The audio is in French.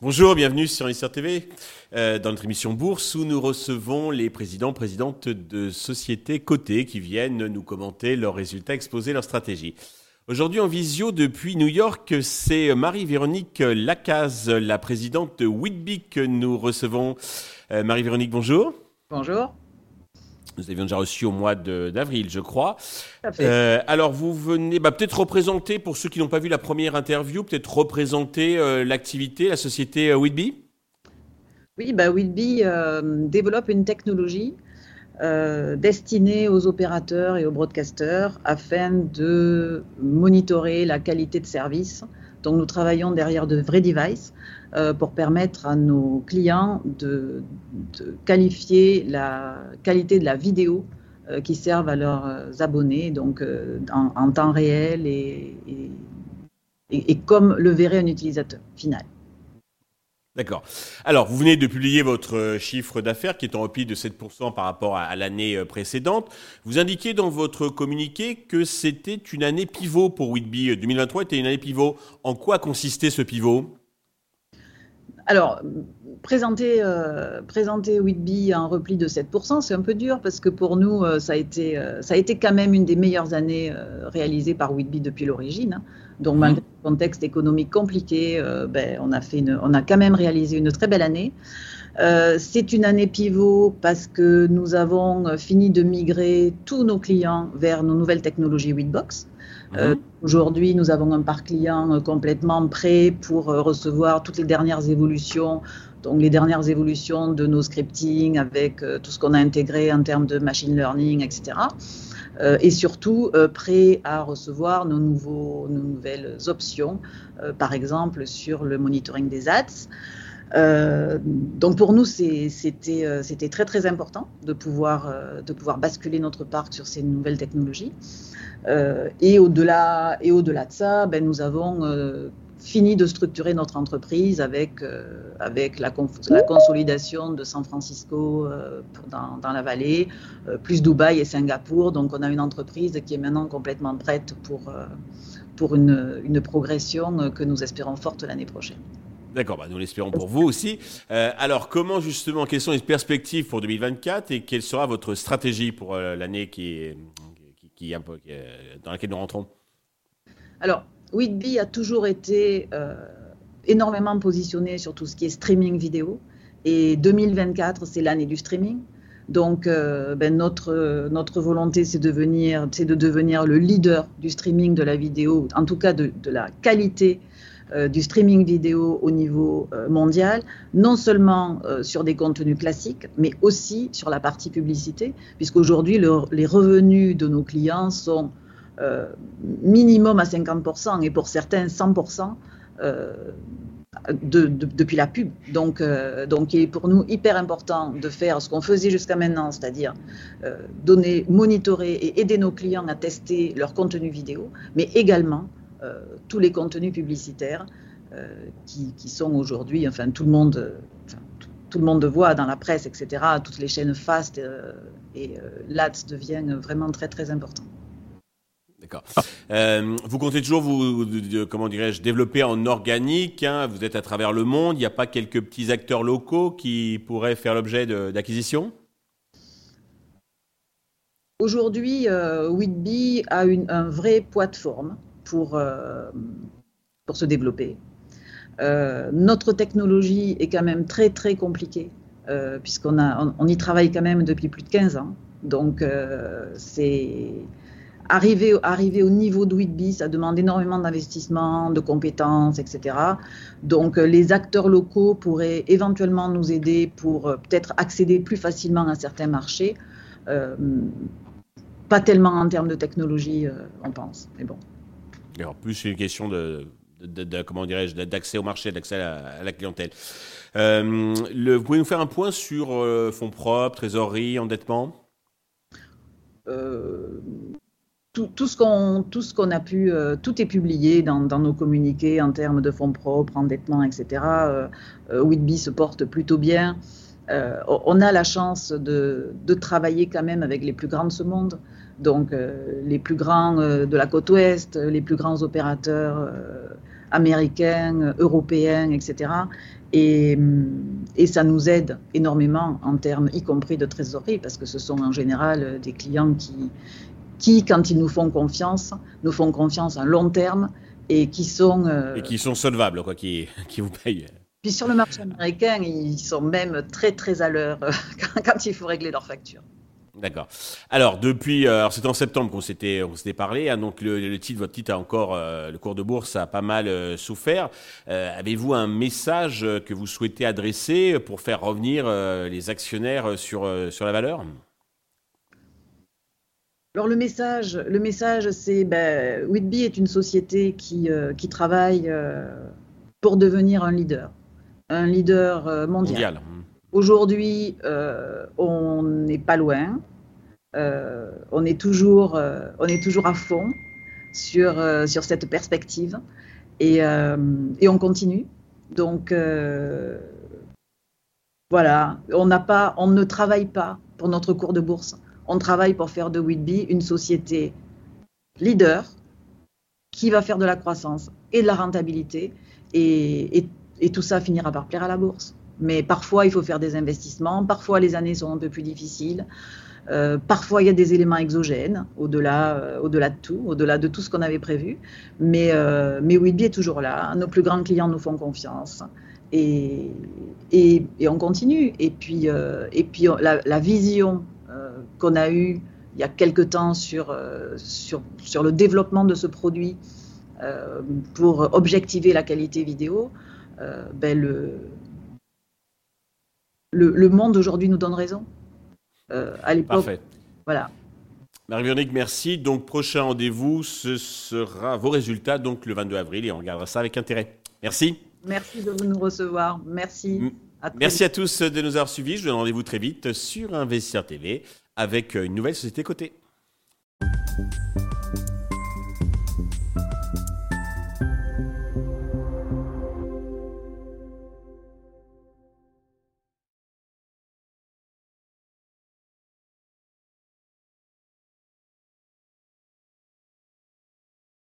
Bonjour, bienvenue sur Investir TV, euh, dans notre émission Bourse, où nous recevons les présidents, présidentes de sociétés cotées qui viennent nous commenter leurs résultats, exposer leurs stratégies. Aujourd'hui en visio depuis New York, c'est Marie-Véronique Lacaze, la présidente de Whitby que nous recevons. Euh, Marie-Véronique, bonjour. Bonjour. Nous avions déjà reçu au mois d'avril, je crois. Euh, alors, vous venez bah, peut-être représenter, pour ceux qui n'ont pas vu la première interview, peut-être représenter euh, l'activité, la société euh, Whitby? Oui, bah, Whitby développe une technologie destinée aux opérateurs et aux broadcasters afin de monitorer la qualité de service. Donc, nous travaillons derrière de vrais devices euh, pour permettre à nos clients de, qualifier la qualité de la vidéo euh, qui servent à leurs abonnés, donc euh, en, temps réel et, comme le verrait un utilisateur final. D'accord. Alors, vous venez de publier votre chiffre d'affaires qui est en repli de 7% par rapport à, l'année précédente. Vous indiquez dans votre communiqué que c'était une année pivot pour Whitby. 2023 était une année pivot. En quoi consistait ce pivot? Alors, présenter, euh, Whitby en repli de 7%, c'est un peu dur parce que pour nous, euh, ça, a été, euh, ça a été quand même une des meilleures années réalisées par Whitby depuis l'origine. Donc, malgré mhm. le contexte économique compliqué, ben, on, a fait une, on a quand même réalisé une très belle année. c'est une année pivot parce que nous avons fini de migrer tous nos clients vers nos nouvelles technologies Euh, mhm. Aujourd'hui, nous avons un parc client euh, complètement prêt pour euh, recevoir toutes les dernières évolutions, donc les dernières évolutions de nos scripting avec tout ce qu'on a intégré en termes de machine learning, etc. et surtout prêt à recevoir nos, nouveaux, nos nouvelles options, par exemple sur le monitoring des ads. Donc pour nous, c'était très très important de pouvoir, de pouvoir basculer notre parc sur ces nouvelles technologies. Euh, et au-delà au-delà de ça, ben, nous avons euh, fini de structurer notre entreprise avec, euh, avec la, la, consolidation de San Francisco dans, dans, la vallée, plus Dubaï et Singapour. Donc on a une entreprise qui est maintenant complètement prête pour, pour une, une progression que nous espérons forte l'année prochaine. D'accord, bah nous l'espérons pour vous aussi. alors, comment justement, quelles sont les perspectives pour 2024 et quelle sera votre stratégie pour l'année qui est, dans laquelle nous rentrons? Alors, Whitby a toujours été euh, énormément positionné sur tout ce qui est streaming vidéo. Et 2024, c'est l'année du streaming. Donc, euh, ben, notre, volonté, c'est de, de devenir le leader du streaming de la vidéo, en tout cas de la qualité euh, du streaming vidéo au niveau euh, mondial, non seulement euh, sur des contenus classiques, mais aussi sur la partie publicité, puisqu'aujourd'hui, les revenus de nos clients sont minimum à 50% et pour certains 100%. depuis la pub. Donc, donc, il est pour nous hyper important de faire ce qu'on faisait jusqu'à maintenant, c'est-à-dire donner, monitorer et aider nos clients à tester leur contenu vidéo, mais également tous les contenus publicitaires euh, qui, sont aujourd'hui, enfin tout le monde, tout le monde voit dans la presse, etc. Toutes les chaînes fast euh, et l'ADS deviennent vraiment très très important. D'accord. vous comptez toujours vous, comment dirais-je, développer en organique. Hein, vous êtes à travers le monde. Il n'y a pas quelques petits acteurs locaux qui pourraient faire l'objet d'acquisition Aujourd'hui, Whitby a une, un vrai poids de forme pour, euh, pour se développer. Euh, notre technologie est quand même très très compliquée euh, puisqu'on a, on, y travaille quand même depuis plus de 15 ans. Donc c'est arriver, arriver au niveau de ça demande énormément d'investissement, de compétences, etc. Donc les acteurs locaux pourraient éventuellement nous aider pour peut-être accéder plus facilement à certains marchés. pas tellement en termes de technologie, on pense, mais bon. Alors, plus c'est une question de, comment dirais-je, d'accès au marché, d'accès à, la clientèle. Euh, le, vous pouvez nous faire un point sur euh, fonds propres, trésorerie, endettement? Euh, tout, ce qu'on a pu, tout est publié dans, nos communiqués en termes de fonds propres, endettement, etc. Whitby se porte plutôt bien. On a la chance de, travailler quand même avec les plus grands de ce monde. Donc, les plus grands de la côte ouest, les plus grands opérateurs américains, européens, etc. Et, et, ça nous aide énormément en termes, y compris de trésorerie, parce que ce sont en général des clients qui, qui, quand ils nous font confiance, nous font confiance à long terme et qui sont... Euh, et qui sont solvables, quoi, qui, qui vous payent. Puis sur le marché américain, ils sont même très très à l'heure euh, quand, il faut régler leurs factures. D'accord. Alors depuis, euh, c'était en septembre qu'on s'était on s'était parlé. Hein, donc le, titre, votre titre a encore, le cours de bourse a pas mal souffert. Avez-vous un message que vous souhaitez adresser pour faire revenir les actionnaires sur sur la valeur? Alors le message, le message, c'est ben, Whitby est une société qui, euh, qui travaille euh, pour devenir un leader, un leader euh, mondial. Aujourd'hui, on n'est pas loin. on est toujours, on est toujours à fond sur sur cette perspective et, et on continue. Donc voilà, on pas, on ne travaille pas pour notre cours de bourse on travaille pour faire de Whitby une société leader qui va faire de la croissance et de la rentabilité. Et, tout ça finira par plaire à la bourse. Mais parfois, il faut faire des investissements. Parfois, les années sont un peu plus difficiles. Euh, parfois, il y a des éléments exogènes, au-delà, euh, au-delà de tout, au-delà de tout ce qu'on avait prévu. Mais, euh, mais Whitby est toujours là. Nos plus grands clients nous font confiance. Et, et, on continue. Et puis, et puis la, la vision qu'on a eu il y a quelque temps sur, euh, sur, sur, le développement de ce produit euh, pour objectiver la qualité vidéo, euh, ben le, le, monde aujourd'hui nous donne raison. à l'époque. Parfait. Voilà. Marie-Véronique, merci. Donc, prochain rendez-vous, ce sera vos résultats, donc le 22 avril, et on regardera ça avec intérêt. Merci. Merci de nous recevoir. Merci. merci à tous de nous avoir suivis. Je vous donne rendez-vous très vite sur Investisseur TV avec une nouvelle société cotée.